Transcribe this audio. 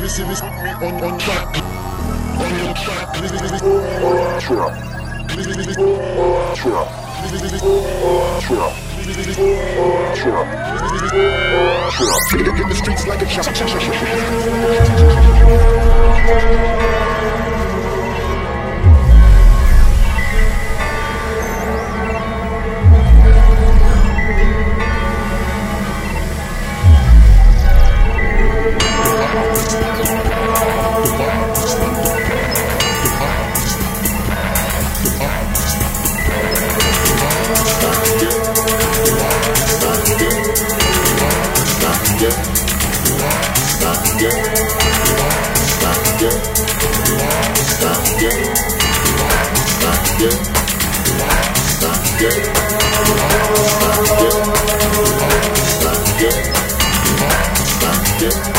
Listen, this me on on track. On the track. Trap. listen, listen, Trap. listen, listen, Trap. listen, listen, Trap. Trap. Trap. In the streets like a chop. you.